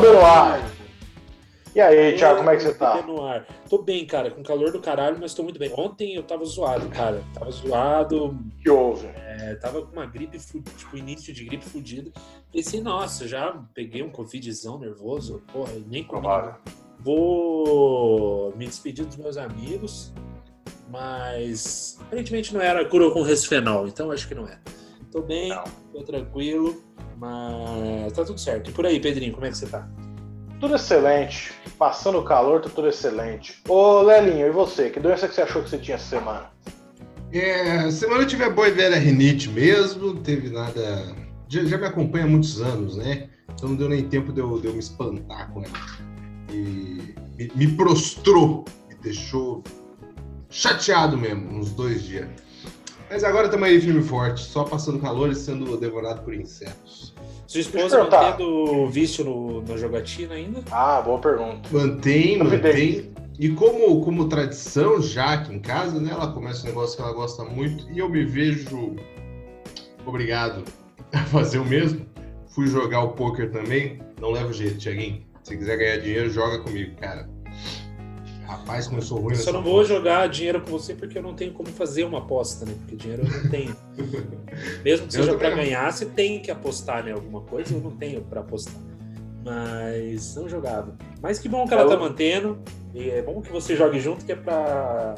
Bebê no ar. E aí, Thiago, como é que você tá? Bebê no ar. Tô bem, cara, com calor do caralho, mas tô muito bem. Ontem eu tava zoado, cara. Tava zoado, que houve? é, tava com uma gripe, tipo, início de gripe fudida. Pensei, nossa, já peguei um covidzão nervoso, porra, nem comi. Vou me despedir dos meus amigos, mas aparentemente não era cura com resfenol, então acho que não é. Tô bem, Não. tô tranquilo, mas tá tudo certo. E por aí, Pedrinho, como é que você tá? Tudo excelente. Passando o calor, tá tudo excelente. Ô, Lelinho, e você? Que doença que você achou que você tinha essa semana? É, semana eu tive a boa e velha rinite mesmo, não teve nada. Já, já me acompanha há muitos anos, né? Então não deu nem tempo de eu, de eu me espantar com ela. E me, me prostrou, me deixou chateado mesmo, uns dois dias. Mas agora estamos aí firme e forte, só passando calor e sendo devorado por insetos. Sua esposa mantendo vício no, na jogatina ainda? Ah, boa pergunta. Mantém, mantém. E como, como tradição já aqui em casa, né? Ela começa um negócio que ela gosta muito e eu me vejo obrigado a fazer o mesmo. Fui jogar o poker também. Não leva jeito, Tiaguinho. Se quiser ganhar dinheiro, joga comigo, cara. Rapaz, começou ruim Só nessa não vou jogar dinheiro com você porque eu não tenho como fazer uma aposta, né? Porque dinheiro eu não tenho. Mesmo que Eu seja não. ganhar, você tem que apostar em alguma coisa, eu não tenho pra apostar. Mas não jogava. Mas que bom que ela Ela- tá mantendo. E é bom que você jogue junto, que é pra,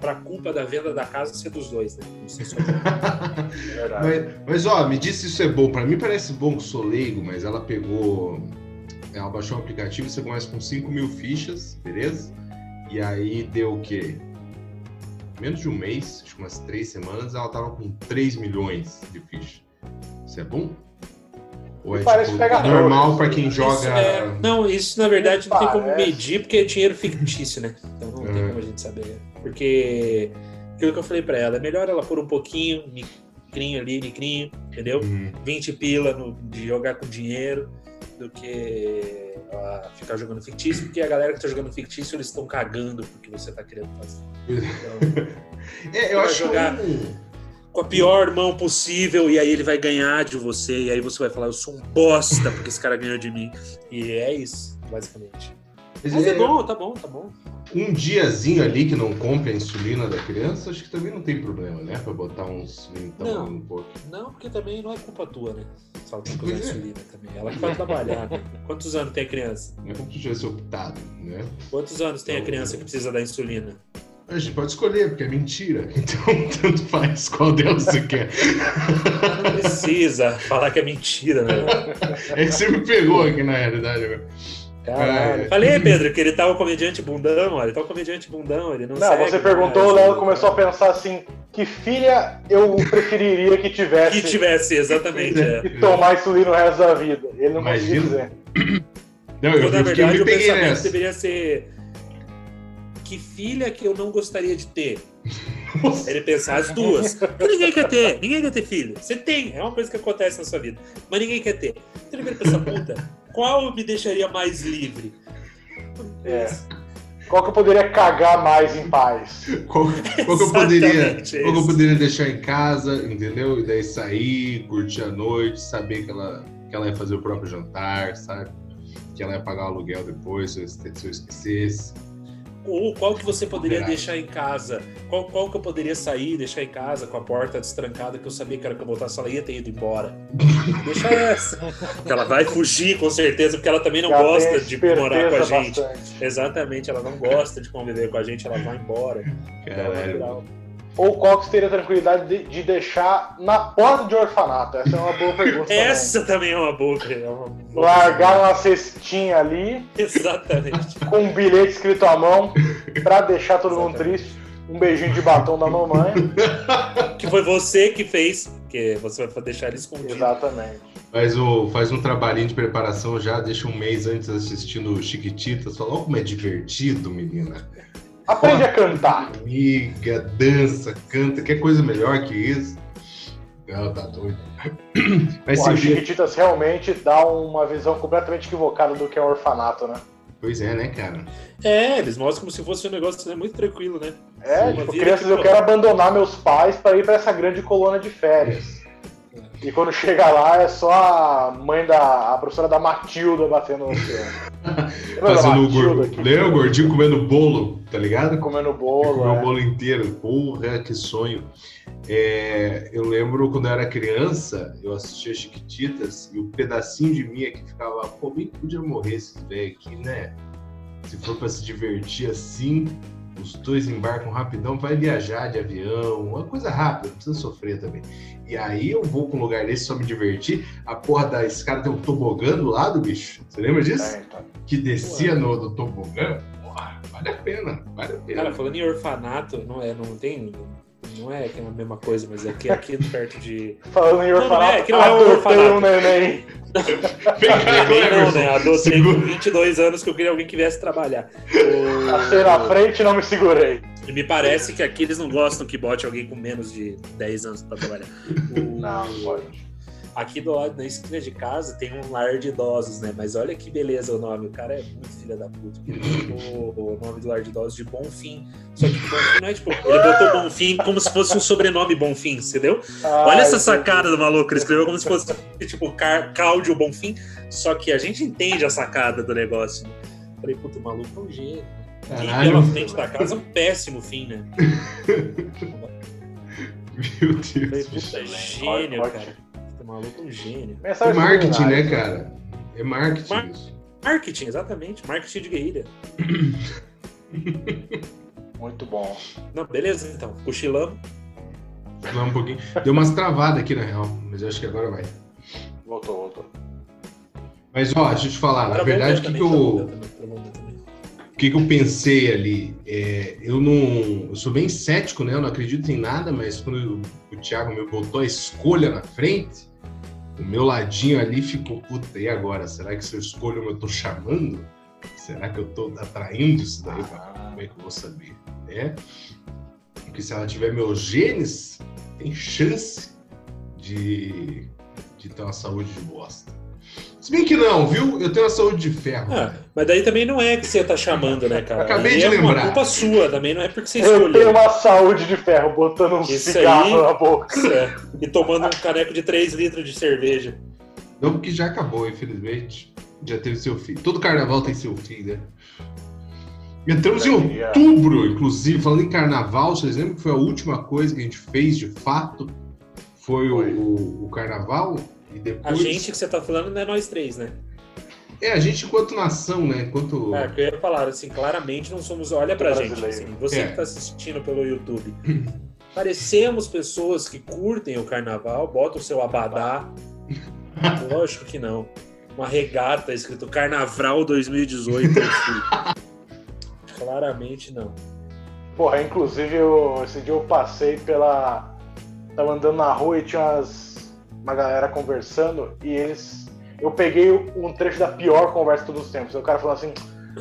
pra culpa da venda da casa ser dos dois, né? Não sei só É verdade. Mas, mas, ó, me disse se isso é bom. Pra mim parece bom que sou leigo, mas ela pegou. Ela baixou um aplicativo, você começa com 5 mil fichas, beleza? E aí deu o quê? Menos de um mês, acho que umas três semanas, ela tava com 3 milhões de fichas. Isso é bom? Ou é Parece tipo, pegador, normal pra quem joga. Isso é- não, isso na verdade não tem como medir, porque é dinheiro fictício, né? Então não tem É. como a gente saber. Porque aquilo que eu falei pra ela, é melhor ela pôr um pouquinho, micrinho ali, micrinho, entendeu? Hum, 20 pila no- de jogar com dinheiro do que ah, ficar jogando fictício, porque a galera que tá jogando fictício, eles estão cagando porque você tá querendo fazer. Então, É, eu acho jogar- que com a pior mão possível, e aí ele vai ganhar de você, e aí você vai falar, eu sou um bosta porque esse cara ganhou de mim. E é isso, basicamente. Mas Mas é- é bom, tá bom, tá bom. um diazinho ali que não compra a insulina da criança, acho que também não tem problema, né? Pra botar uns vintão Não. no pouco. Não, porque também não é culpa tua, né? Só tem que Pois usar é. insulina também. Ela que vai trabalhar, né? Quantos anos tem a criança? Não é como se tivesse optado, né? Quantos anos tem a criança que precisa da insulina? A gente pode escolher, porque é mentira. Então, tanto faz qual delas você quer. Não precisa falar que é mentira, né? É que você me pegou aqui na realidade agora. Caralho. É. Falei, Pedro, que ele tá um comediante bundão, olha. Ele tá um comediante bundão, ele não Não, segue você perguntou, o Léo ele- começou a pensar assim: que filha eu preferiria que tivesse Que tivesse, exatamente. É. e tomar insulina o resto da vida? Ele não Imagina. dizer. Não, eu, Quando, na eu, eu verdade, me o pensamento nessa. deveria ser. Que filha que eu não gostaria de ter? Ele pensar as duas. Porque ninguém quer ter, ninguém quer ter filho. Você tem, é uma coisa que acontece na sua vida. Mas ninguém quer ter. Então ele vira pensar, puta, qual me deixaria mais livre? É. Qual que eu poderia cagar mais em paz? Qual, qual que eu poderia, qual que eu poderia deixar em casa, entendeu? E daí sair, curtir a noite, saber que ela, que ela ia fazer o próprio jantar, sabe? Que ela ia pagar o aluguel depois, se eu, se eu esquecesse. Ou qual que você poderia deixar em casa? Qual, qual que eu poderia sair, deixar em casa com a porta destrancada, que eu sabia que era que eu voltasse, ela ia ter ido embora. Deixa essa. Porque ela vai fugir, com certeza, porque ela também não Já gosta de morar com a gente. bastante. Exatamente, ela não gosta de conviver com a gente, ela vai embora. Ela vai Caralho. virar- Ou qual que você teria tranquilidade de, de deixar na porta de orfanato? Essa é uma boa pergunta. Essa também é uma boa. É uma boa Largar uma cestinha ali Exatamente. com um bilhete escrito à mão pra deixar todo mundo triste. Um beijinho de batom da mamãe. Que foi você que fez, porque você vai deixar ele escondido. Exatamente. Faz, o, faz um trabalhinho de preparação já, deixa um mês antes assistindo Chiquititas. Fala, ó como é divertido, menina. Aprende a cantar. Amiga, dança, canta, quer coisa melhor que isso? Não, tá doido. Mas Pô, se a vê- Chiquititas realmente dá uma visão completamente equivocada do que é um orfanato, né? Pois é, né, cara? É, eles mostram como se fosse um negócio né, muito tranquilo, né? É, Sim, tipo, crianças, que eu quero abandonar meus pais para ir para essa grande colônia de férias. E quando chega lá é só a mãe da. a professora da Matilda batendo no oceano. Fazendo o gordinho. Lembra o gordinho comendo bolo, tá ligado? Comendo bolo. Comeu é. o bolo inteiro. Porra, que sonho. É, eu lembro quando eu era criança, eu assistia Chiquititas e o pedacinho de mim é que ficava, pô, bem que podia morrer esse velho aqui, né? Se for pra se divertir assim, os dois embarcam rapidão, vai viajar de avião, uma coisa rápida, não precisa sofrer também. E aí eu vou pra um lugar desse só me divertir, a porra da escada tem um tobogã do lado, bicho. Você lembra disso? Que descia no do tobogã? Porra, vale a pena, vale a pena. Cara, falando em orfanato, não é, não tem. Não é que é a mesma coisa, mas é que aqui perto de. Falando em Não, orfanato, não é, que não é um orfanato. um neném. Neném não, né? Adotei com 22 anos que eu queria alguém que viesse trabalhar. O- Passei na frente e não me segurei. E me parece que aqui eles não gostam que bote alguém com menos de 10 anos pra trabalhar. O- Não, pode. Aqui do lado, na esquina de casa, tem um lar de idosos, né? Mas olha que beleza o nome. O cara é muito filha da puta. Ele botou o nome do lar de idosos de Bonfim. Só que Bonfim não é tipo. Ele botou Bonfim como se fosse um sobrenome Bonfim, entendeu? Olha essa sacada do maluco. Ele escreveu como se fosse tipo Car- Cláudio Bonfim. Só que a gente entende a sacada do negócio. né? Falei, puta, o maluco é um gênio. E Caralho, pela frente da casa é um péssimo fim, né? meu Deus. Falei, puta, gênio, cara. Maluco é um gênio. É marketing, né, cara? É marketing Mar- isso. Marketing, exatamente. Marketing de guerrilha. Muito bom. Não, beleza, então. Cochilamos. Lá um pouquinho. Deu umas travadas aqui, na real, mas eu acho que agora vai. Voltou, voltou. Mas, ó, deixa eu te falar, na verdade, o que, que, eu, o que, que eu pensei ali? É, eu não. Eu sou bem cético, né? Eu não acredito em nada, mas quando o Thiago me botou a escolha na frente, o meu ladinho ali ficou, puta, e agora? Será que se eu escolho eu tô chamando? Será que eu tô atraindo isso daí Ah, como é que eu vou saber, né? Porque se ela tiver meus genes, tem chance de, de ter uma saúde de bosta. Se bem que não, viu? Eu tenho uma saúde de ferro. Ah, mas daí também não é que você tá chamando, né, cara? Acabei Aí de é uma lembrar. culpa sua, também não é porque você Eu tenho escolheu. uma saúde de ferro botando um Isso cigarro aí- na boca. É, e tomando um caneco de 3 litros de cerveja. Não, porque já acabou, infelizmente. Já teve seu fim. Todo carnaval tem seu fim, né? Entramos em É. outubro, inclusive, falando em carnaval, vocês lembram que foi a última coisa que a gente fez de fato? Foi, o- Foi. O, o carnaval? E A depois. gente que você tá falando não é nós três, né? É, a gente enquanto nação, né? Enquanto. É, que eu ia falar, assim, claramente não somos. Olha pra gente, Brasileiro. assim, você É. que tá assistindo pelo YouTube. Parecemos pessoas que curtem o carnaval, bota o seu abadá. Lógico que não. Uma regata escrito Carnaval 2018. eu fui. Claramente não. Porra, inclusive eu, esse dia eu passei pela. Tava andando na rua e tinha umas, uma galera conversando e eles. Eu peguei um trecho da pior conversa de todos os tempos. O cara falou assim: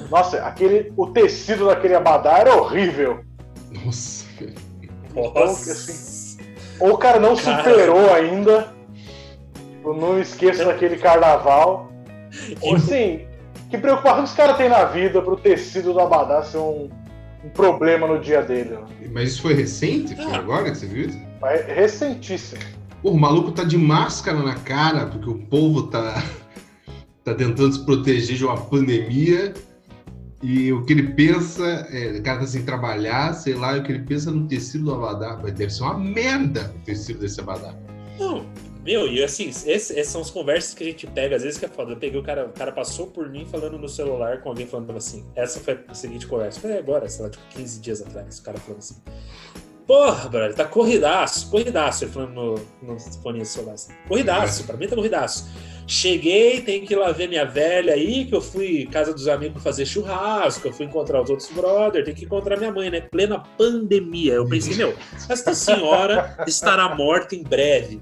Nossa, aquele, o tecido daquele abadá era horrível. Nossa, velho. Nossa. assim, Ou o cara não Cara. superou ainda. Eu não esqueço daquele carnaval. Ou assim, que preocupação que os caras têm na vida pro tecido do abadá ser um, um problema no dia dele. né? Mas isso foi recente? Foi Ah. agora que você viu isso? Recentíssimo. Pô, o maluco tá de máscara na cara, porque o povo tá, tá tentando se proteger de uma pandemia. E o que ele pensa, é, o cara tá sem trabalhar, sei lá, e o que ele pensa no tecido do abadá. Mas deve ser uma merda o tecido desse abadá. Não, meu, e assim, essas são as conversas que a gente pega, às vezes que é foda. Eu peguei o cara, o cara passou por mim falando no celular com alguém falando assim. Essa foi a seguinte conversa. Foi agora, sei lá, tipo 15 dias atrás, o cara falando assim. Porra, brother, tá corridaço, corridaço. Ele falando no, no fone celular assim. Corridaço, pra mim tá corridaço. Cheguei, tenho que ir lá ver minha velha aí, que eu fui casa dos amigos fazer churrasco, eu fui encontrar os outros brother, tem que encontrar minha mãe, né? Plena pandemia. Eu pensei, meu, esta senhora estará morta em breve.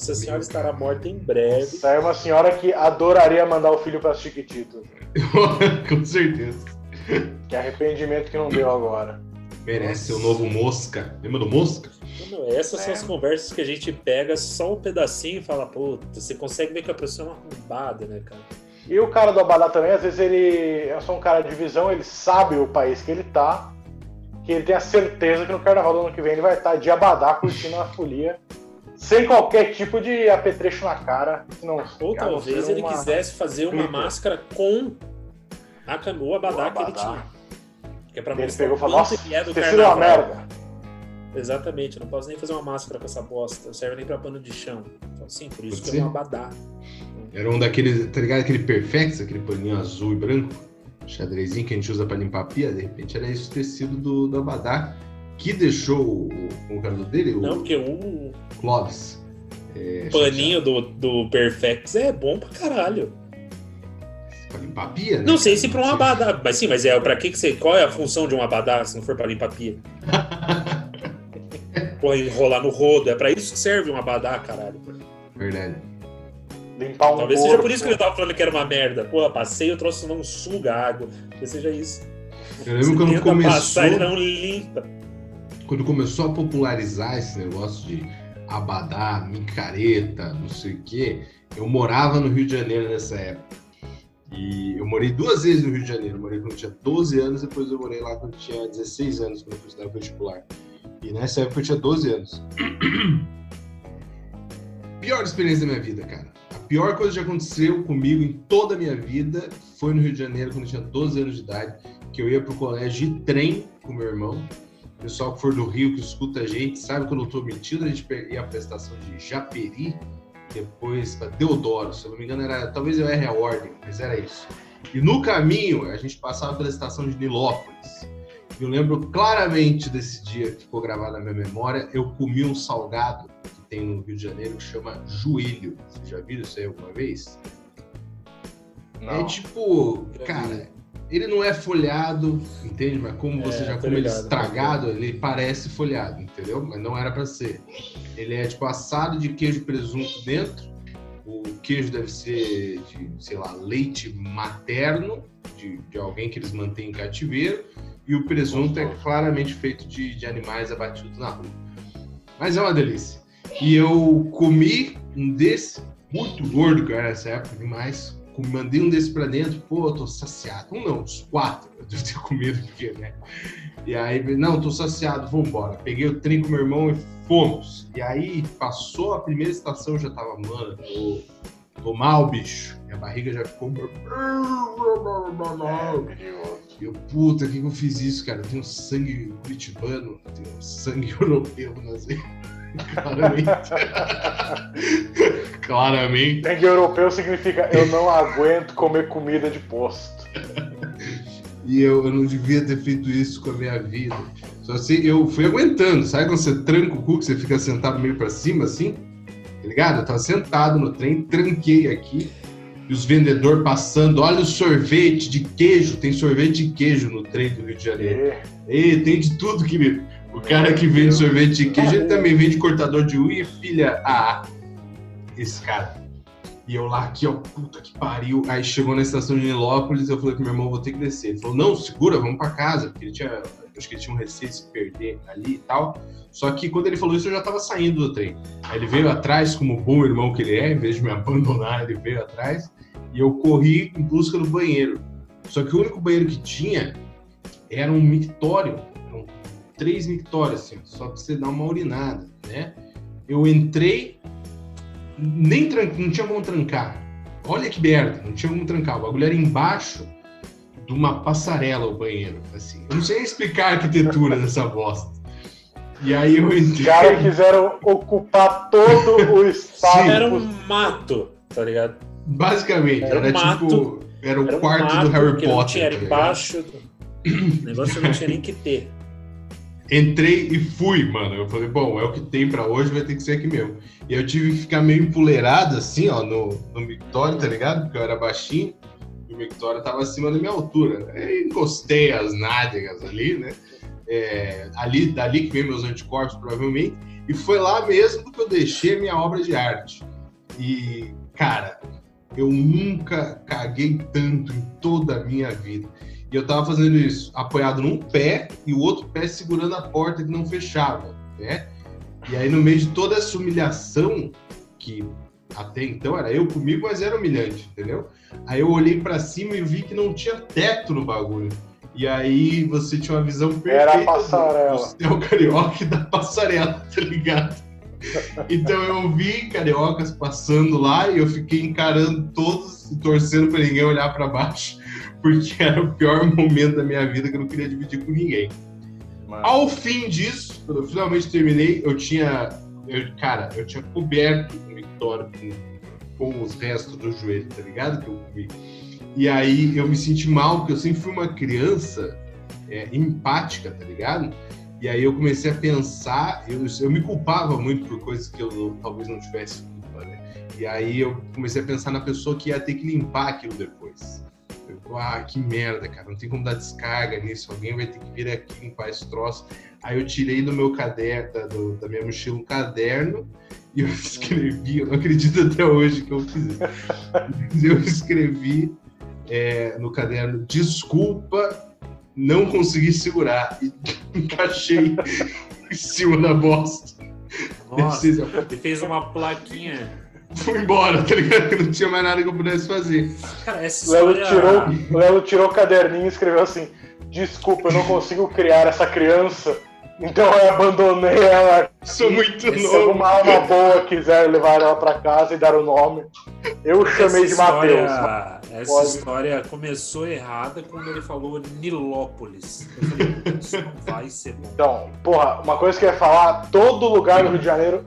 Essa senhora estará morta em breve. Essa é uma senhora que adoraria mandar o filho para Chiquititas. Com certeza. Que arrependimento que não deu agora. Merece o novo Mosca. Lembra do Mosca? Não, essas são É. as conversas que a gente pega só um pedacinho e fala, puta, você consegue ver que a pessoa é uma arrombada, né, cara? E o cara do Abadá também, às vezes ele é só um cara de visão, ele sabe o país que ele tá, que ele tem a certeza que no carnaval do ano que vem ele vai estar de Abadá curtindo a folia, sem qualquer tipo de apetrecho na cara. Não, Ou talvez ele uma- quisesse fazer uma máscara com a o abadá, O que ele abadá. tinha. Que é pra Ele mostrar pegou o e falou, quanto nossa, ele é do ter sido uma carnaval. merda. Exatamente, eu não posso nem fazer uma máscara com essa bosta. Não serve nem pra pano de chão. Então, sim, por isso Pode que é ser. um abadá. Era um daqueles, tá ligado? Aquele Perfex, aquele paninho azul e branco, xadrezinho que a gente usa pra limpar a pia, de repente era esse o tecido do, do Abadá, que deixou o, o, o cabelo dele, o Não, porque o Clóvis. é, paninho do, do Perfex é bom pra caralho. Pra limpar a pia, né? Não sei se pra um abadá, mas sim, mas é pra que que você. Qual é a função de um abadá se não for pra limpar a pia? Pô, enrolar no rodo, é pra isso que serve um abadá, caralho. Verdade. Limpar um Talvez seja corpo. por isso que ele tava falando que era uma merda. Pô, passei, eu trouxe não suga água. Talvez seja isso. Eu lembro quando começou, passar, ele não limpa. quando começou a popularizar esse negócio de abadá, micareta, não sei o quê, eu morava no Rio de Janeiro nessa época. E eu morei duas vezes no Rio de Janeiro. Eu morei quando eu tinha 12 anos, depois eu morei lá quando eu tinha 16 anos, quando eu estudar vestibular. E nessa época eu tinha 12 anos. Pior experiência da minha vida, cara. A pior coisa que aconteceu comigo em toda a minha vida foi no Rio de Janeiro, quando eu tinha 12 anos de idade, que eu ia pro colégio de trem com meu irmão. O pessoal que for do Rio, que escuta a gente, sabe que eu tô mentindo, a gente ia pra estação de Japeri, depois pra Deodoro, se eu não me engano, era, talvez eu erre a ordem, mas era isso. E no caminho, a gente passava pela estação de Nilópolis. Eu lembro claramente desse dia que ficou gravado na minha memória. Eu comi um salgado que tem no Rio de Janeiro que chama joelho. Vocês já viram isso aí alguma vez? É Não. tipo, Já cara, ele não é folhado, entende? Mas como você É, já come ele ligado, estragado, ele parece folhado, entendeu? Mas não era pra ser. Ele é tipo assado de queijo e presunto dentro. O queijo deve ser de, sei lá, leite materno, de, de alguém que eles mantêm em cativeiro. E o presunto é claramente feito de, de animais abatidos na rua. Mas é uma delícia. E eu comi um desse, muito gordo, cara, nessa época, demais. Mandei um desse pra dentro, pô, eu tô saciado. Um não, uns quatro. Eu devo ter comido, porque, né? E aí, não, tô saciado, vambora. Peguei o trem com meu irmão e fomos. E aí, passou a primeira estação, eu já tava, mano, tô, tô mal, bicho. Minha barriga já ficou. E eu, puta, que que eu fiz isso, cara? Eu tenho sangue curitibano, tenho sangue europeu nas. Claramente. Claramente. Sangue europeu significa eu não aguento comer comida de posto. E eu, eu não devia ter feito isso com a minha vida. Só assim, eu fui aguentando. Sabe quando você tranca o cu, que você fica sentado meio pra cima, assim? Tá ligado? Eu tava sentado no trem, tranquei aqui. E os vendedores passando, olha o sorvete de queijo. Tem sorvete de queijo no trem do Rio de Janeiro. E Ei, tem de tudo, querido. O cara que vende sorvete de queijo, ele também vende cortador de unha, filha. Ah, esse cara. E eu lá aqui, ó, puta que pariu. Aí chegou na estação de Nilópolis, eu falei pro meu irmão, vou ter que descer. Ele falou, não, segura, vamos pra casa. Porque ele tinha, acho que ele tinha um receio de se perder ali e tal. Só que quando ele falou isso, eu já tava saindo do trem. Aí ele veio atrás, como bom irmão que ele é, em vez de me abandonar, ele veio atrás. E eu corri em busca do banheiro. Só que o único banheiro que tinha era um mictório. Eram três mictórios, assim, só pra você dar uma urinada, né? Eu entrei, nem não tinha como trancar. Olha que merda, não tinha como trancar. O bagulho era embaixo de uma passarela o banheiro, assim. Eu não sei explicar a arquitetura dessa bosta. E aí eu os entrei. caras quiseram ocupar todo o espaço. Sim. Era um mato, tá ligado? Basicamente, Era era, um mato. tipo. Era o Era um quarto mato do Harry não Potter. tinha, era tá embaixo. do- O negócio não tinha nem que ter. Entrei e fui, mano. Eu falei, bom, é o que tem pra hoje, vai ter que ser aqui mesmo. E eu tive que ficar meio empoleirado, assim, ó, no, no mictório, tá ligado? Porque eu era baixinho e o mictório tava acima da minha altura. Aí encostei as nádegas ali, né? É, ali, dali que vem meus anticorpos, provavelmente. E foi lá mesmo que eu deixei minha obra de arte. E, cara, eu nunca caguei tanto em toda a minha vida. E eu tava fazendo isso apoiado num pé e o outro pé segurando a porta que não fechava, né? E aí, no meio de toda essa humilhação, que até então era eu comigo, mas era humilhante, entendeu? Aí eu olhei pra cima e vi que não tinha teto no bagulho. E aí você tinha uma visão perfeita Era a passarela. do céu carioca e da passarela, tá ligado? Então eu vi cariocas passando lá e eu fiquei encarando todos e torcendo para ninguém olhar para baixo, porque era o pior momento da minha vida que eu não queria dividir com ninguém. Mano. Ao fim disso, quando eu finalmente terminei, eu tinha. Eu, cara, eu tinha coberto o Victória com, com os restos do joelho, tá ligado? Que eu comi. E aí eu me senti mal, porque eu sempre fui uma criança é, empática, tá ligado? E aí eu comecei a pensar, eu, eu me culpava muito por coisas que eu não- talvez não tivesse culpa, né? E aí eu comecei a pensar na pessoa que ia ter que limpar aquilo depois. Ah, que merda, cara, não tem como dar descarga nisso, alguém vai ter que vir aqui limpar esse troço. Aí eu tirei do meu caderno, da, do- da minha mochila, um caderno e eu escrevi, eu não acredito até hoje que eu fiz isso. Eu escrevi é, no caderno, desculpa, não consegui segurar. E encaixei em cima da bosta. Nossa, Desse- ele fez uma plaquinha. Fui embora, tá ligado? Que não tinha mais nada que eu pudesse fazer. Cara, essa O Lelo história. tirou, o Lelo tirou o caderninho e escreveu assim: Desculpa, eu não consigo criar essa criança, então eu abandonei ela. Sou muito Esse Se novo. alguma alma boa quiser levar ela pra casa e dar o nome, eu chamei de essa Matheus. história- Essa Pode. história começou errada quando ele falou Nilópolis. Eu falei, isso não vai ser bom. Então, porra, uma coisa que eu ia falar: todo lugar do Rio de Janeiro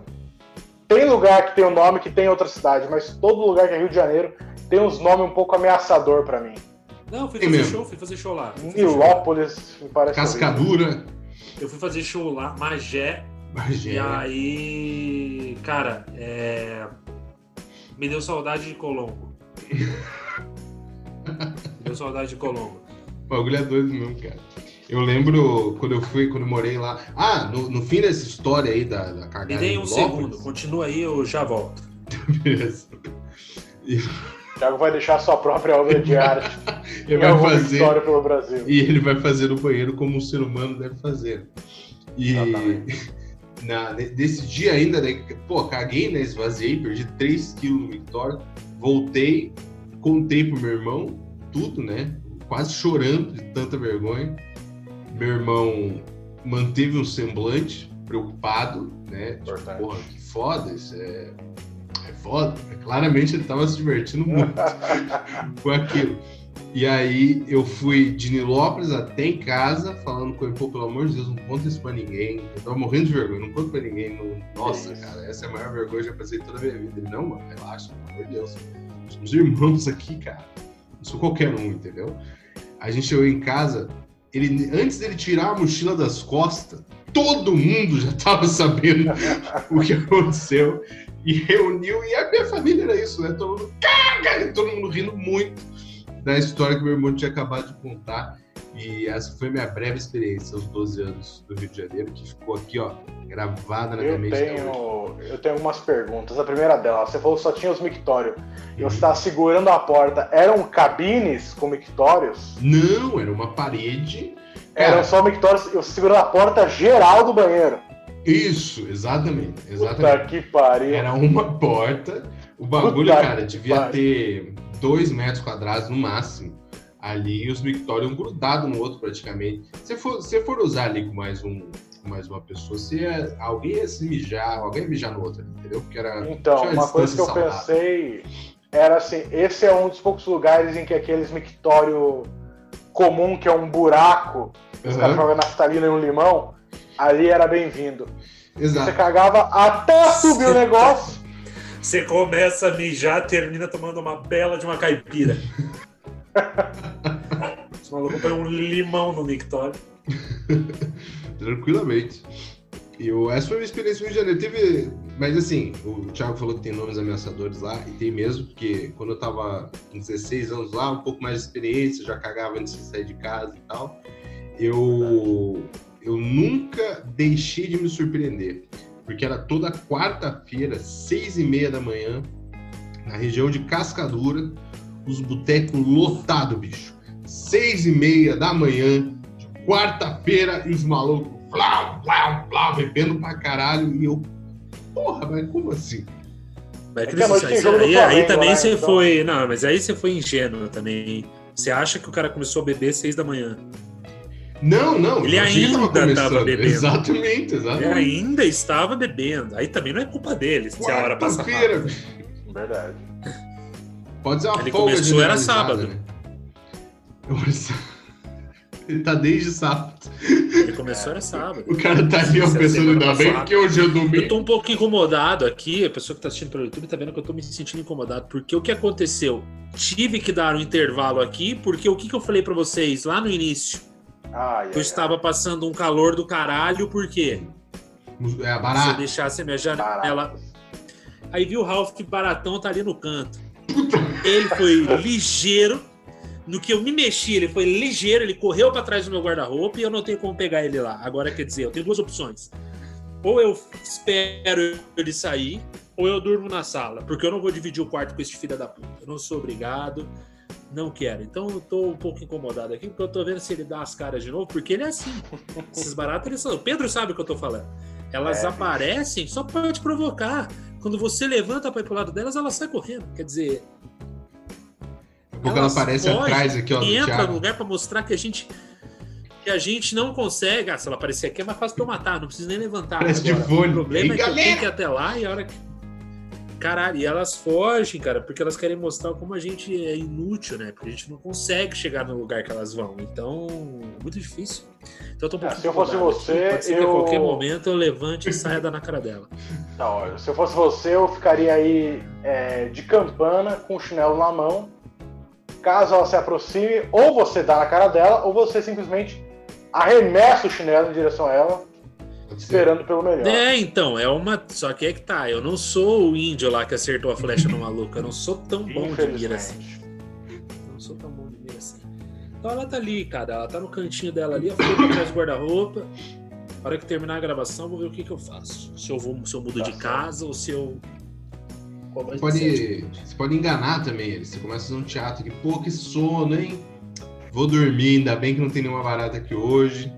tem lugar que tem um nome que tem em outra cidade, mas todo lugar que é Rio de Janeiro tem uns nomes um pouco ameaçador pra mim. Não, fui Tem fazer mesmo. show, fui fazer show lá. Nilópolis me parece. horrível. Cascadura. Eu fui fazer show lá, Magé, e Bagé. aí, cara, é... me deu saudade de Colombo. me deu saudade de Colombo. O bagulho é doido mesmo, cara. Eu lembro quando eu fui, quando eu morei lá. Ah, no, no fim dessa história aí da, da cagada. Me deem um segundo, continua aí, eu já volto. beleza. O Thiago vai deixar sua própria obra de arte Ele vai fazer. história pelo Brasil. E ele vai fazer no banheiro como um ser humano deve fazer. E na, desse dia ainda, né? Pô, caguei, né? Esvaziei, perdi 3 quilos no Victória. Voltei, contei pro meu irmão tudo, né? Quase chorando de tanta vergonha. Meu irmão manteve um semblante preocupado, né? Tipo, Importante. porra, que foda, isso é, é foda. Claramente ele tava se divertindo muito com aquilo. E aí eu fui de Nilópolis até em casa, falando com ele, pô, pelo amor de Deus, não conta isso pra ninguém. Eu tava morrendo de vergonha, não conta pra ninguém. Não- Nossa, Isso. cara, essa é a maior vergonha que eu já passei toda a minha vida. Ele, não, mano, relaxa, pelo amor de Deus. Somos irmãos aqui, cara. Não sou qualquer um, entendeu? A gente chegou em casa, ele, antes dele tirar a mochila das costas, todo mundo já tava sabendo o que aconteceu e reuniu. E a minha família era isso, né? Todo mundo, caga! Todo mundo rindo muito da história que meu irmão tinha acabado de contar. E essa foi minha breve experiência aos 12 anos do Rio de Janeiro, que ficou aqui, ó, gravada na minha Eu mente. hoje. tenho, eu tenho algumas perguntas. A primeira delas, você falou que só tinha os mictórios. E você estava segurando a porta. Eram cabines com mictórios? Não, era uma parede. Cara, Eram só mictórios. Eu segurando a porta geral do banheiro. Isso, exatamente. Puta Exatamente. que pariu. Era uma porta. O bagulho, Puta cara, devia pariu. ter dois metros quadrados no máximo. Ali, e os Victorium grudados no outro praticamente. Se for, se for usar ali com mais, um, com mais uma pessoa, se ia- alguém ia se mijar, alguém ia mijar no outro, entendeu? Porque era. Então, tinha uma coisa que eu saudável. pensei era assim: esse é um dos poucos lugares em que aqueles mictório comum, que é um buraco, os caras jogam naftalina e um limão, ali era bem-vindo. Você cagava até subir o negócio. Você começa a mijar, termina tomando uma bela de uma caipira. Esse maluco põe um limão no mictório. Tranquilamente. E o, essa foi a minha experiência no Rio de Janeiro. Teve, mas assim, o Thiago falou que tem nomes ameaçadores lá, e tem mesmo, porque quando eu tava com 16 anos lá, um pouco mais de experiência, já cagava antes de sair de casa e tal, eu, eu nunca deixei de me surpreender. Porque era toda quarta-feira, seis e meia da manhã, na região de Cascadura, os botecos lotados, bicho. Seis e meia da manhã, de quarta-feira, e os malucos, blá, blá, blá, bebendo pra caralho, e eu, porra, mas como assim? Mas, É jogo do aí, aí também né, você então. foi. Não, mas aí você foi ingênuo também. Você acha que o cara começou a beber seis da manhã? Não, não. Ele ainda começando. tava bebendo. Exatamente, Ele exatamente. ainda estava bebendo. Aí também não é culpa dele se a hora passa Quarta-feira. rápido. Verdade. Pode ser uma Ele folga começou, era sábado. Né? Ele tá desde sábado. Ele começou era sábado. O cara tá ali, ó, Essa pensando, ainda bem que hoje é Eu domingo. tô um pouco incomodado aqui, a pessoa que tá assistindo pelo YouTube tá vendo que eu tô me sentindo incomodado, porque o que aconteceu? Tive que dar um intervalo aqui, porque o que, que eu falei pra vocês lá no início? Ai, Eu ai, estava passando um calor do caralho, por quê? É Se eu barato. deixasse a minha janela. Barato. Aí viu o Ralph que baratão tá ali no canto. Ele foi ligeiro. No que eu me mexi, ele foi ligeiro, ele correu pra trás do meu guarda-roupa e eu não tenho como pegar ele lá. Agora, quer dizer, eu tenho duas opções. Ou eu espero ele sair, ou eu durmo na sala. Porque eu não vou dividir o quarto com esse filho da puta. Eu não sou obrigado, não quero. Então eu tô um pouco incomodado aqui, porque eu tô vendo se ele dá as caras de novo, porque ele é assim. Esses baratos, eles são. O Pedro sabe o que eu tô falando. Elas É, bicho. aparecem só pra te provocar. Quando você levanta pra ir pro lado delas, elas saem correndo. Quer dizer, Porque ela aparece fogem atrás aqui, ó, e entra no lugar pra mostrar que a gente que a gente não consegue. Ah, se ela aparecer aqui é mais fácil pra eu matar, não preciso nem levantar. Parece de fone. O problema Ei, é que eu galera! tenho que ir até lá e a hora que. Caralho, e elas fogem, cara, porque elas querem mostrar como a gente é inútil, né? Porque a gente não consegue chegar no lugar que elas vão. Então, é muito difícil. Então eu tô um É, pouco se eu fosse você, aqui. Pode ser que eu- a qualquer momento eu levante e saia da na cara dela. Olha, se eu fosse você, eu ficaria aí é, de campana, com o chinelo na mão. Caso ela se aproxime, ou você dá na cara dela, ou você simplesmente arremessa o chinelo em direção a ela, esperando pelo melhor. É, então, é uma. Só que é que tá. Eu não sou o índio lá que acertou a flecha no maluco. Eu não sou tão bom de mira assim. Não sou tão bom de mira assim. Então ela tá ali, cara. Ela tá no cantinho dela ali, ela foi pra trás do guarda-roupa. Na hora que terminar a gravação, eu vou ver o que, que eu faço. Se eu vou, se eu mudo Tá de certo. casa ou se eu. Você pode, você pode enganar também ele. Você começa a fazer um teatro aqui, pô, que sono, hein? Vou dormir, ainda bem que não tem nenhuma barata aqui hoje.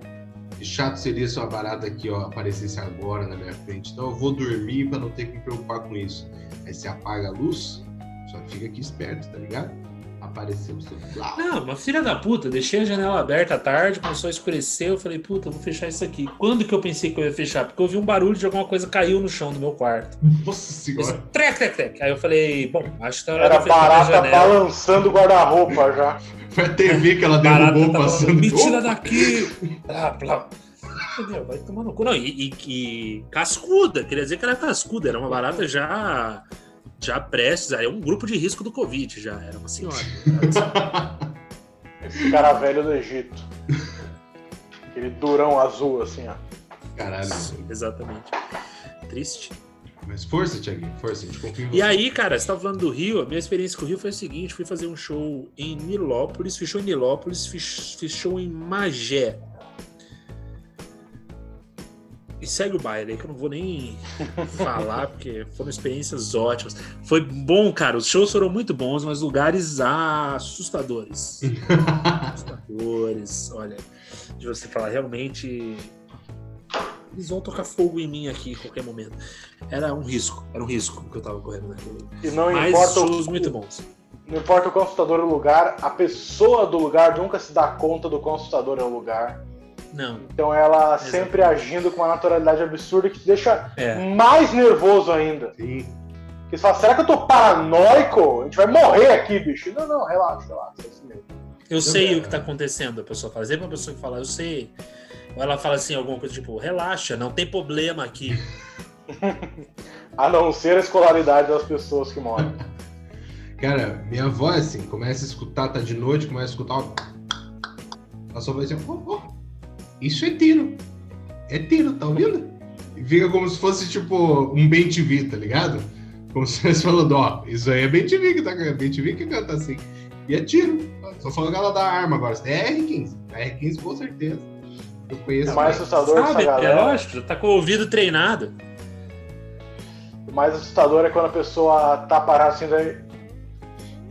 Que chato seria se uma barata aqui, ó, aparecesse agora na minha frente. Então eu vou dormir pra não ter que me preocupar com isso. Aí você apaga a luz, só fica aqui esperto, tá ligado? Apareceu o seu. Blau. Não, uma filha da puta, deixei a janela aberta à tarde, começou a escurecer, eu falei, puta, vou fechar isso aqui. Quando que eu pensei que eu ia fechar? Porque eu ouvi um barulho de alguma coisa caiu no chão do meu quarto. Nossa Esse senhora. Trec, trec, trec. Aí eu falei, bom, acho que tá hora Era de barata janela. balançando o guarda-roupa já. Foi a TV que ela Barata derrubou tá passando. falando, Me tira daqui! Blá, blá. Entendeu? Vai tomar no cu. Não, e, e- e cascuda, queria dizer que era cascuda, era uma barata já já prestes, aí é um grupo de risco do Covid já, era uma senhora. Esse cara velho do Egito. Aquele durão azul, assim, ó. Caralho. Exatamente. Triste. Mas força, Thiaguinho, força, a gente confia em você. E aí, cara, você tava falando do Rio, a minha experiência com o Rio foi a seguinte: fui fazer um show em Nilópolis, fiz show em Nilópolis, show em Magé. E segue o baile aí, que eu não vou nem falar, porque foram experiências ótimas. Foi bom, cara. Os shows foram muito bons, mas lugares assustadores. assustadores. Olha, de você falar, realmente. Eles vão tocar fogo em mim aqui em qualquer momento. Era um risco, era um risco que eu tava correndo naquele. E não Mas importa, shows o, muito bons. não importa o quão assustador é o lugar, a pessoa do lugar nunca se dá conta do quão assustador é o lugar. Não, Então ela Exato. sempre agindo com uma naturalidade absurda que te deixa é. mais nervoso ainda. Sim. Porque você fala, será que eu tô paranoico? A gente vai morrer aqui, bicho. Não, não, relaxa, relaxa. É assim mesmo. Eu sei Também, o que tá acontecendo. A pessoa fala, sempre uma pessoa que fala, eu sei. Ou ela fala assim, alguma coisa tipo, relaxa, não tem problema aqui. A não ser a escolaridade das pessoas que moram. Cara, minha avó é assim, começa a escutar, tá de noite, começa a escutar. ó, Ela só vai assim, ó, ó, isso é tiro. É tiro, tá ouvindo? E fica como se fosse tipo um bem TV, tá ligado? Como se estivesse falando, ó, isso aí é bem TV que tá bem TV que canta assim. E é tiro. Só falando que ela dá arma agora. É R15. É R15 com certeza. Eu conheço. O mais assustador dessa Sabe? É galera. lógico, já tá com o ouvido treinado. O mais assustador é quando a pessoa tá parada assim, daí.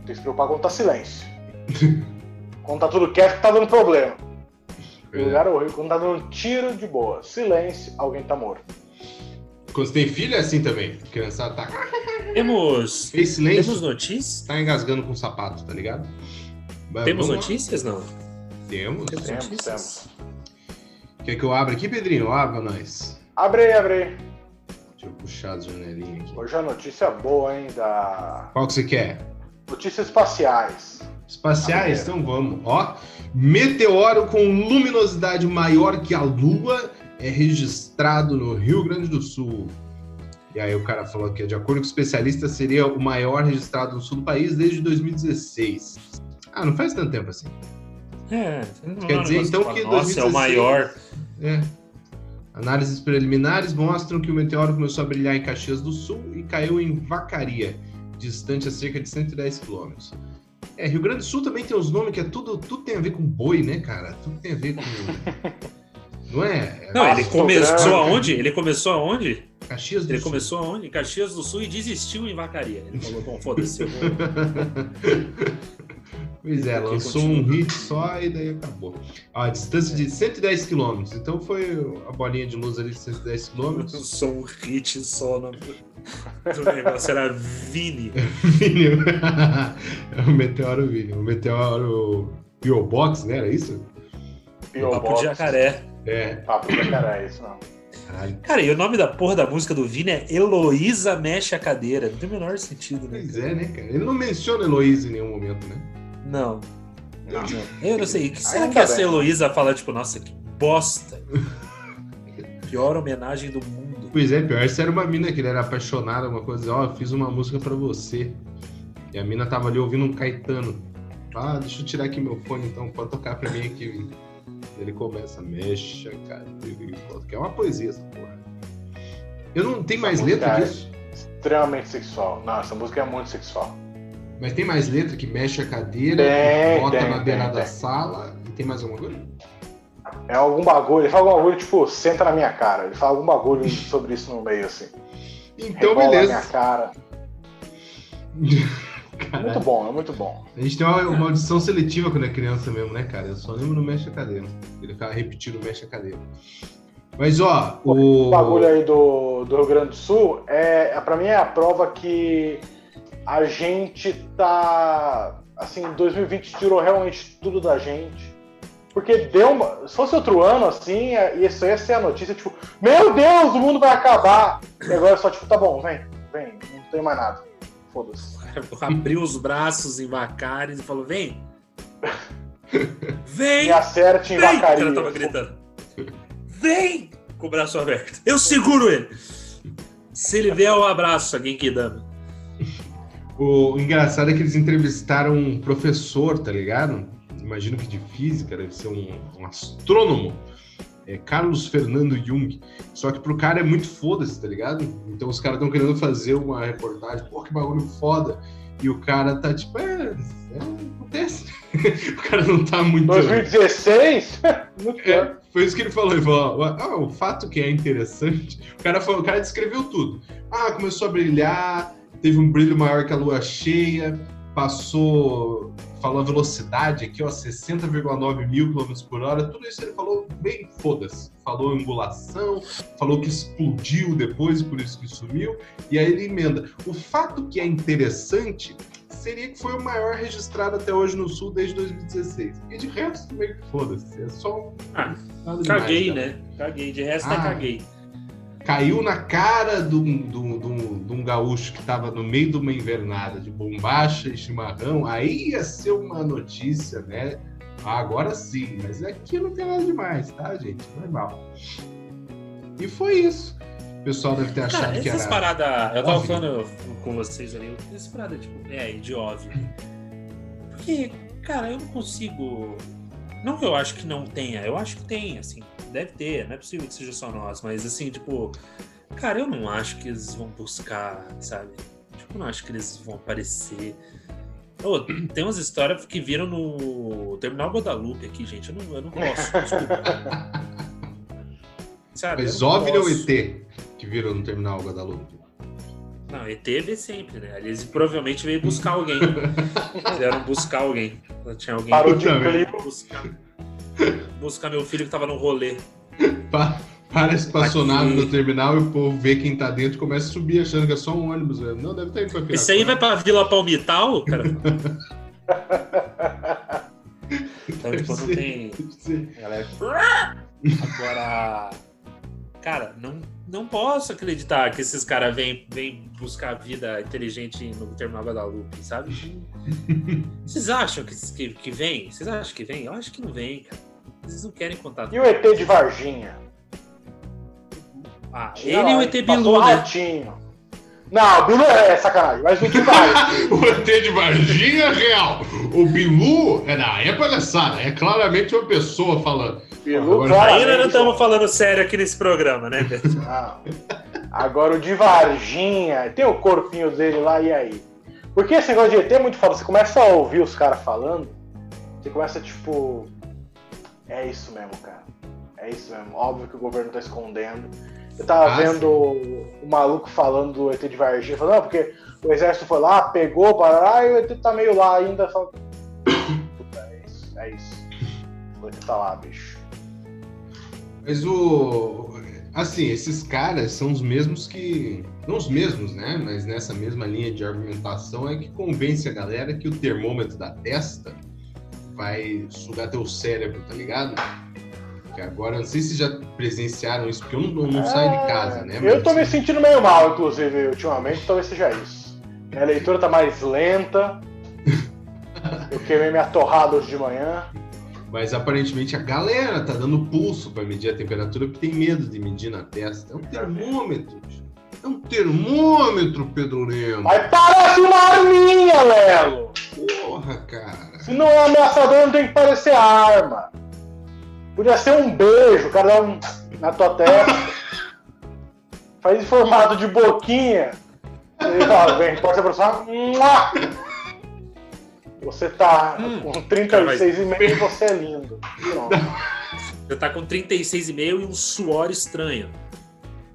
Tem que se preocupar quando tá silêncio. quando tá tudo quieto, tá dando problema. O lugar é horrível. Quando tá dando tiro de boa. Silêncio, alguém tá morto. Quando você tem filho é assim também. A criançada tá. Temos, Fez silêncio, temos notícias? tá engasgando com o sapato, tá ligado? Mas Temos vamos lá. notícias? Não. Temos. Temos Temos, notícias? Quer que eu abra aqui, Pedrinho? Abra nós. Abre aí, abre aí. Deixa eu puxar as janelinhas aqui. Hoje a notícia boa, hein? Da... Qual que você quer? Notícias espaciais. Espaciais? Então vamos. Ó, meteoro com luminosidade maior que a Lua é registrado no Rio Grande do Sul. E aí o cara falou que, de acordo com especialistas, seria o maior registrado no sul do país desde 2016. Ah, não faz tanto tempo assim. É, Quer dizer, então, que Nossa, 2016 é o maior. É. Análises preliminares mostram que o meteoro começou a brilhar em Caxias do Sul e caiu em Vacaria, distante a cerca de 110 quilômetros. É, Rio Grande do Sul também tem os nomes que é tudo, tudo tem a ver com boi, né, cara? Tudo tem a ver com. Não é? Não, ele começou aonde? Ele começou aonde? Caxias do Ele Sul. começou aonde? Em Caxias do Sul e desistiu em Vacaria. Ele falou, bom, foda-se, eu vou... Pois é, lançou continua. um hit só e daí acabou. Ó, a distância de 110 quilômetros. Então foi a bolinha de luz ali de 110 quilômetros. Só um hit só no... do negócio, era Vini. Vini. é o Meteoro Vini. O Meteoro P.O. Box, né? Era isso? P.O. Papo Box. de jacaré. É. Papo de jacaré, é isso não. Caralho. Cara, e o nome da porra da música do Vini é Heloísa Mexe a Cadeira. Não tem o menor sentido, né? Pois é, né, cara? Ele não menciona Heloísa em nenhum momento, né? Não. Não. Eu não sei. O que será que essa bem. Heloísa fala, tipo, nossa, que bosta. Pior homenagem do mundo. Pois é, pior, essa era uma mina que ele era apaixonado, uma coisa, ó, eu fiz uma música pra você. E a mina tava ali ouvindo um Caetano. Ah, deixa eu tirar aqui meu fone então, pode tocar pra mim aqui. Ele começa, mexa, cara. Que é uma poesia essa porra. Eu não tem mais letra é disso, Extremamente sexual. Não, essa música é muito sexual. Mas tem mais letra que mexe a cadeira, Tem, bota tem, na beira tem, da sala. E tem mais alguma coisa? É algum bagulho, ele fala algum bagulho, tipo, senta na minha cara. Ele fala algum bagulho sobre isso no meio, assim. Então, Rebola na minha beleza. cara. Caralho. Muito bom, é muito bom. A gente tem uma, uma audição seletiva quando é criança mesmo, né, cara? Eu só lembro no Mexe a Cadeira. Ele ficava repetindo Mexe a Cadeira. Mas, ó, o... O bagulho aí do, do Rio Grande do Sul, é, pra mim é a prova que a gente tá. Assim, 2020 tirou realmente tudo da gente. Porque deu uma. Se fosse outro ano, assim, isso ia ser a notícia, tipo, meu Deus, o mundo vai acabar! E agora é só, tipo, tá bom, vem, vem, não tem mais nada. Foda-se. Abriu os braços em Vacares e falou: vem! Vem! Me acerte em Vem! O vacaria. cara tava gritando. Vem! Com o braço aberto. Eu seguro ele. Se ele vier, eu abraço alguém que dama. O engraçado é que eles entrevistaram um professor, tá ligado? Imagino que de física, deve ser um, um astrônomo. É Carlos Fernando Jung. Só que pro cara é muito foda-se, tá ligado? Então os caras estão querendo fazer uma reportagem, pô, que bagulho foda. E o cara tá tipo, é, é acontece. o cara não tá muito. 2016? muito pior. É, foi isso que ele falou. Ele falou: ah, o fato que é interessante. O cara, falou, o cara descreveu tudo. Ah, começou a brilhar, teve um brilho maior que a lua cheia, passou. Falou a velocidade aqui, ó, 60,9 mil quilômetros por hora. Tudo isso ele falou bem foda-se. Falou angulação, falou que explodiu depois, por isso que sumiu. E aí ele emenda. O fato que é interessante seria que foi o maior registrado até hoje no Sul desde 2016. E de resto, meio que foda-se. É só um. Ah, demais, Caguei, cara. né? Caguei. De resto, Ah. é caguei. Caiu na cara de um, de um- gaúcho que tava no meio de uma invernada de bombacha e chimarrão. Aí ia ser uma notícia, né? Ah, agora sim, mas aqui não tem nada demais, tá, gente? Normal. E foi isso. O pessoal deve ter achado Cara, que essas era. paradas. Eu tava óbvio. falando com vocês ali, essas paradas, tipo, é, de óbvio. Porque, cara, eu não consigo. Não que eu acho que não tenha, eu acho que tem, assim, deve ter, não é possível que seja só nós, mas assim, tipo, cara, eu não acho que eles vão buscar, sabe? Tipo, eu não acho que eles vão aparecer. Ô, tem umas histórias que viram no Terminal Guadalupe aqui, gente. Eu não, eu não posso, desculpa. Sabe? Mas OVNI ou. ET que virou no terminal Guadalupe? Não, ET vê sempre, né? Eles provavelmente veio buscar alguém. Vieram buscar alguém. Tinha alguém Parou de buscar, buscar meu filho que tava no rolê. Pa- Para a espaçonave no terminal e o povo vê quem tá dentro e começa a subir achando que é só um ônibus. velho. Não, deve estar indo pra. Esse aí vai pra Vila Palmital, cara. Então, tipo, não tem. Galera. Agora. Cara, não, não posso acreditar que esses caras vêm vêm buscar vida inteligente no Terminal Guadalupe, sabe? Vocês acham que, que, que vem? Vocês acham que vem? Eu acho que não vem, cara. Eles não querem contato. E o ET de Varginha? Ah, ele e o ET Bilu, né? ratinho. Não, o Bilu é sacanagem, mas o de Varginha. O ET de Varginha é real. O Bilu é, não, é palhaçada. É claramente uma pessoa falando. Bilu, Agora- claramente, Ainda não estamos falando sério aqui nesse programa, né? Não. Agora o de Varginha, tem o corpinho dele lá, e aí? Porque esse negócio de ET é muito foda. Você começa a ouvir os caras falando, você começa tipo. É isso mesmo, cara. É isso mesmo. Óbvio que o governo tá escondendo. Eu tava Ah, vendo o maluco falando do ET de Varginha, falando, não, porque o exército foi lá, pegou, parará, e o ET tá meio lá ainda. Só... Puta, é isso, é isso. O ET tá lá, bicho. Mas o. Assim, esses caras são os mesmos que. Não os mesmos, né? Mas nessa mesma linha de argumentação é que convence a galera que o termômetro da testa vai sugar teu cérebro, tá ligado? Agora, não sei se já presenciaram isso, porque eu não, não saio de casa, né? É, Eu Mas, tô me assim, sentindo meio mal, inclusive, ultimamente, talvez seja isso. Minha leitura tá mais lenta. Eu queimei minha torrada hoje de manhã. Mas aparentemente a galera tá dando pulso pra medir a temperatura porque tem medo de medir na testa. É um termômetro. É um termômetro, Pedro Lemos. Mas parece uma arminha, Lelo! Porra, cara. Se não é ameaçador, não tem que parecer arma. Podia ser um beijo, o cara dá um na tua testa. Faz em formato de boquinha. E fala, vem, pode se aproximar. Você tá Hum, com 36,5 e você é lindo. Pronto. Já tá com 36,5 e um suor estranho.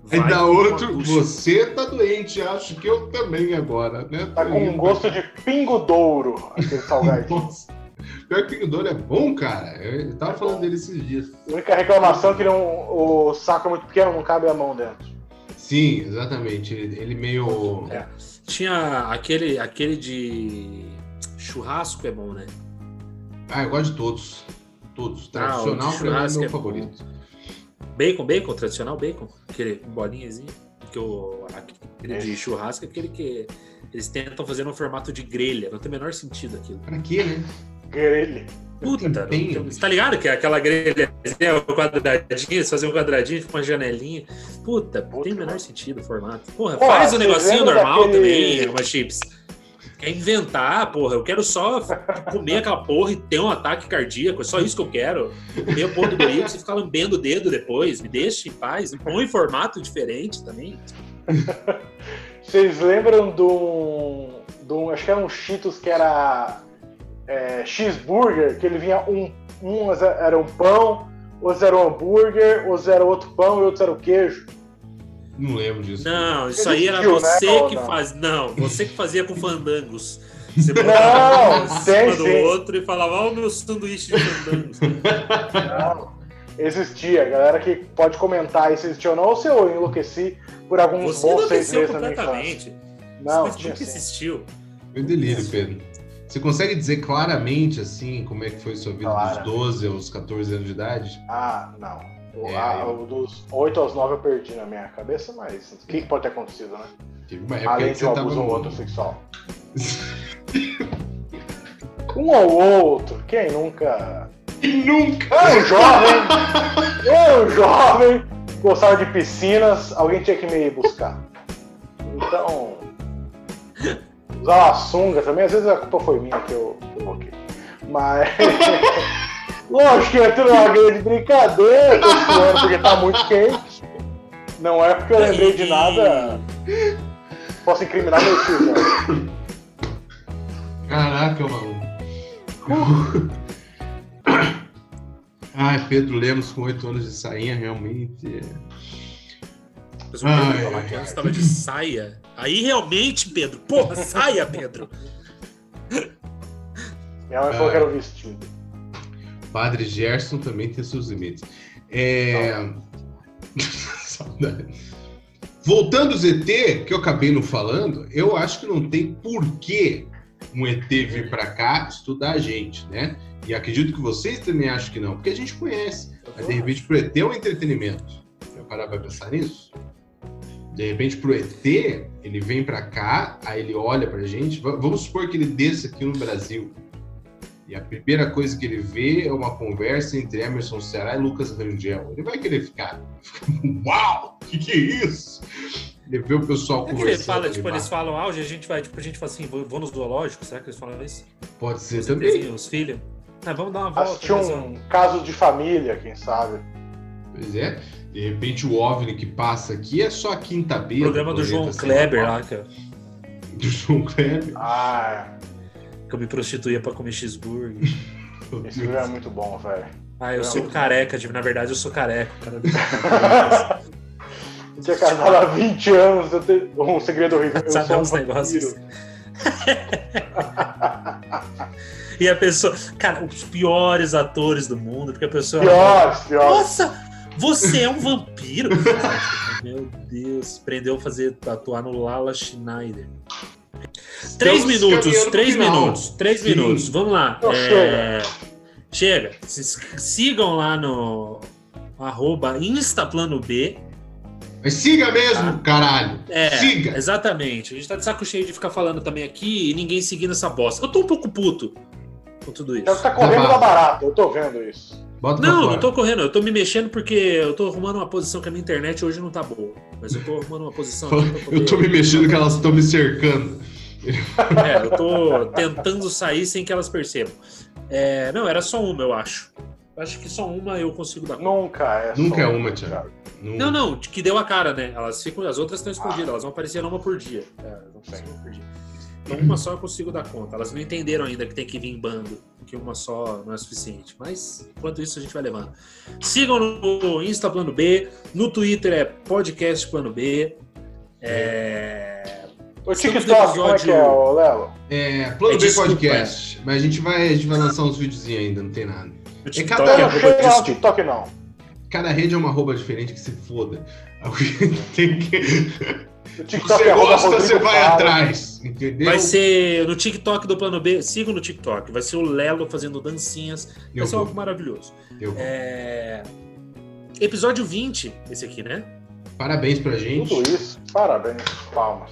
Vai com outro, você tá doente, acho que eu também agora, né? Tá com um gosto de pingo douro, aquele salgadinho. Nossa. Pior que o Douro é bom, cara. Eu tava falando dele esses dias. A única reclamação é que não- o saco é muito pequeno, não cabe a mão dentro. Sim, exatamente. Ele, ele meio. É. Tinha aquele, aquele de churrasco é bom, né? Ah, eu gosto de todos. Todos. Ah, Tradicional de pra mim é churrasco meu é bom. favorito. Bacon, bacon, tradicional bacon. Aquele bolinhazinho. Que o, aquele de Esse. churrasco é aquele que eles tentam fazer no formato de grelha. Não tem o menor sentido aquilo. Pra quê, né? Grelha. Puta, tá ligado que é aquela grelha, o quadradinho, fazem um quadradinho com uma janelinha. Puta, não tem o Puta, menor sentido o formato. Porra, Porra, faz um negocinho normal daquele- também, uma chips. Quer inventar, porra, eu quero só comer aquela porra e ter um ataque cardíaco, é só isso que eu quero. Comer a porra do Doritos e ficar lambendo o dedo depois, me deixa em paz. Põe em formato diferente também. Vocês lembram de um, de um- Acho que era um Cheetos que era é, cheeseburger, que ele vinha um. Um era um pão, outros era um hambúrguer, outros era outro pão e outros era o queijo. Não lembro disso. Não, isso aí era né, você ou que não? faz. Não, você que fazia com fandangos. Você Não, botava um tem cima do sim. outro e falava, ó, o meu sanduíche de fandangos. Não. Existia, galera que pode comentar aí se existiu ou não, ou se eu enlouqueci por alguns Você bons seis meses na minha infância. Não, Você sim. existiu. Meu delírio, Pedro. Você consegue dizer claramente, assim, como é que foi sua vida dos 12 aos 14 anos de idade? Ah, não. É, eu- dos 8 aos 9 eu perdi na minha cabeça, mas o que, que pode ter acontecido, né? Além de um abuso ou outro sexual. Um ou outro, quem nunca. Nunca! Eu, jovem! Eu, jovem! Gostava de piscinas, alguém tinha que me buscar. Então. Usava sunga também, às vezes a culpa foi minha que eu coloquei. Mas. Lógico que é tudo uma grande brincadeira, porque tá muito quente. Não é porque eu lembrei de nada. Posso incriminar meu tio, né? Caraca, maluco. Ai, Pedro Lemos com 8 anos de sainha, realmente. é- Mas o Pedro antes estava de saia. Aí realmente, Pedro, porra, saia, Pedro. Minha mãe falou que era o vestido. Padre Gerson também tem seus limites. É... Saudade. Voltando ao ZT, que eu acabei não falando, eu acho que não tem porquê um ET vir para cá estudar a gente, né? E acredito que vocês também acham que não, porque a gente conhece. Mas de repente pro ET é um entretenimento. Já parar pra pensar nisso? De repente pro ET, ele vem para cá, aí ele olha pra gente. Va- Vamos supor que ele desça aqui no Brasil. E a primeira coisa que ele vê é uma conversa entre Emerson Ceará e Lucas Rangel. Ele vai querer ficar. Uau! O que, que é isso? Ele vê o pessoal É conversando. ele fala, tipo, eles falam auge, a gente vai, tipo, a gente fala assim, vou, vou no zoológico, será que eles falam isso? Pode ser Os também. Os filhos. Ah, vamos dar uma volta. Assistir um caso de família, quem sabe. Pois é. De repente o OVNI que passa aqui é só a quinta B. programa do João Kleber lá, que eu, Do João Kleber. Ah, que eu me prostituía pra comer cheeseburger. esse vídeo é muito bom, velho. Ah, eu Não. sou careca, de- na verdade eu sou careca. Cara. Eu tinha casado há 20 anos, eu tenho um segredo horrível. Eu Sabe sou um uns negócios. e a pessoa. Cara, os piores atores do mundo, porque a pessoa. Piores, piores. Nossa, você é um vampiro? Meu Deus, aprendeu a fazer atuar no Lala Schneider. Três Estamos minutos, três minutos, três Sim. minutos. Vamos lá. Não, É, Chega. Se- Sigam lá no arroba InstaPlanoB. Mas siga mesmo, caralho. É, Siga. exatamente. A gente tá de saco cheio de ficar falando também aqui e ninguém seguindo essa bosta. Eu tô um pouco puto com tudo isso. Você tá correndo da barata, eu tô vendo isso. Bota Não, não tô correndo, eu tô me mexendo porque eu tô arrumando uma posição que a minha internet hoje não tá boa. Mas eu tô arrumando uma posição. aqui pra poder- Eu tô me mexendo que elas estão me cercando. É, eu tô tentando sair sem que elas percebam. É, não, era só uma, eu acho. Eu acho que só uma eu consigo dar conta. Nunca é Nunca só é uma, Thiago. Não, não, que deu a cara, né? Elas ficam, as outras estão escondidas, elas vão aparecer uma por dia. É, elas vão aparecer uma por dia. Então uma só eu consigo dar conta. Elas não entenderam ainda que tem que vir em bando, que uma só não é suficiente. Mas enquanto isso a gente vai levando. Sigam no Insta Plano B, no Twitter é Podcast Plano B. É... O TikTok, como é que é, episódio- ô, Lelo? É, Plano É, B desculpa, Podcast. Mas a gente vai, a gente vai lançar uns videozinhos ainda, não tem nada. No É TikTok cada- é não lá no desculpa. TikTok, não. Cada rede é uma arroba diferente que se foda. Alguém tem que. O TikTok Você é gosta, você Rodrigo vai Faro. atrás. Entendeu? Vai ser no TikTok do Plano B, siga no TikTok. Vai ser o Lelo fazendo dancinhas. Eu Vai ser vou, algo maravilhoso. É... Episódio 20, esse aqui, né? Parabéns pra gente. Tudo isso, parabéns, palmas.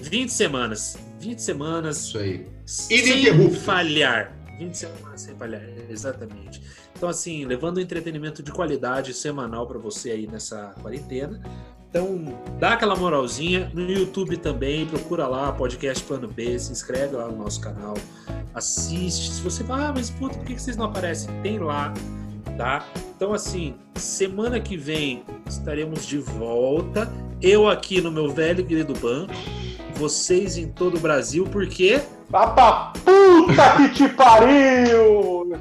20 semanas. 20 semanas Isso aí. sem falhar. 20 semanas sem falhar, exatamente. Então, assim, levando entretenimento de qualidade semanal pra você aí nessa quarentena. Então, dá aquela moralzinha. No YouTube também, procura lá, podcast Plano B, se inscreve lá no nosso canal, assiste. Se você fala, ah, mas puta, por que vocês não aparecem? Tem lá, tá? Então, assim, semana que vem estaremos de volta. Eu aqui no meu velho querido banco, vocês em todo o Brasil, porque pra puta que te pariu!